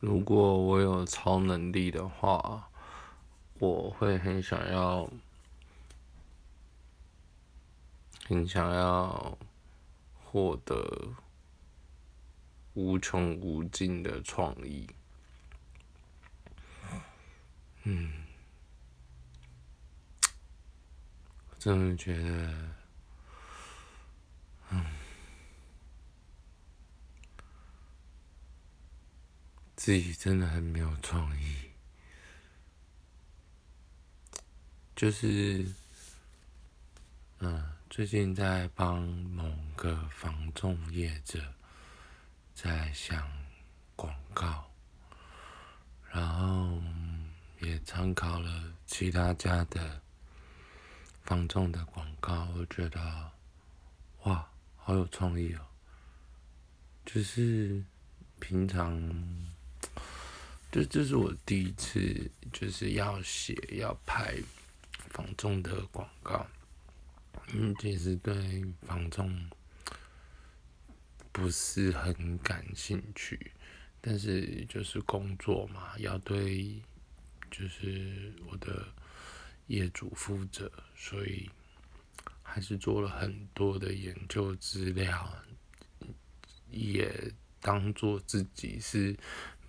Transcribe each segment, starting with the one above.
如果我有超能力的话，我会很想要，很想要获得无穷无尽的创意。嗯，真的觉得，自己真的很没有创意。就是，嗯，最近在帮某个房仲业者在想广告，然后。也参考了其他家的房仲的广告，我觉得哇，好有创意哦！就是平常，这这是我第一次就是要写要拍房仲的广告，嗯，其实对房仲不是很感兴趣，但是就是工作嘛，要对。就是我的业主负责，所以还是做了很多的研究资料，也当做自己是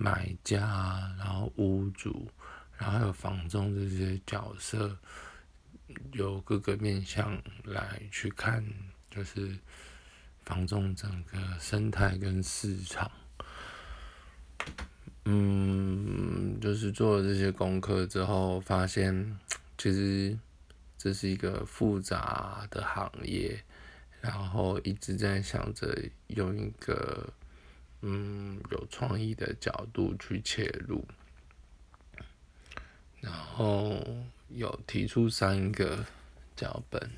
买家，然后屋主，然后还有房中这些角色，有各个面向来去看，就是房中整个生态跟市场。嗯，就是做了这些功课之后，发现其实这是一个复杂的行业，然后一直在想着用一个嗯有创意的角度去切入，然后有提出三个脚本。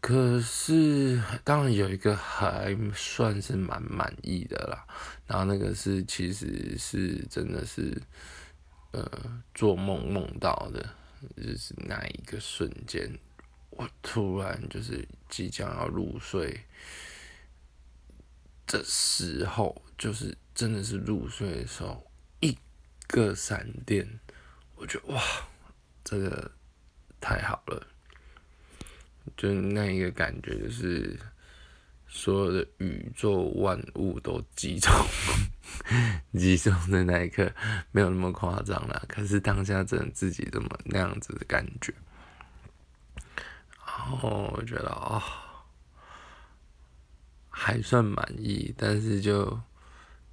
可是，当然有一个还算是蛮满意的啦。然后那个是，其实是真的是，呃，做梦梦到的，就是那一个瞬间，我突然就是即将要入睡的时候，就是真的是入睡的时候，一个闪电，我觉得哇，这个太好了。就那一个感觉，就是所有的宇宙万物都集中，集中的那一刻，没有那么夸张啦。可是当下真的自己这么那样子的感觉，然后我觉得啊，还算满意，但是就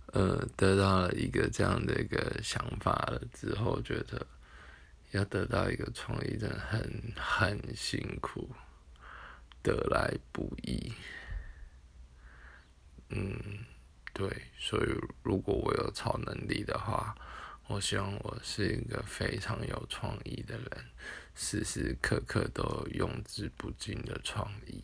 呃得到了一个这样的一个想法了之后，觉得要得到一个创意，真的很很辛苦。得来不易，嗯，对，所以如果我有超能力的话，我希望我是一个非常有创意的人，时时刻刻都有用之不尽的创意。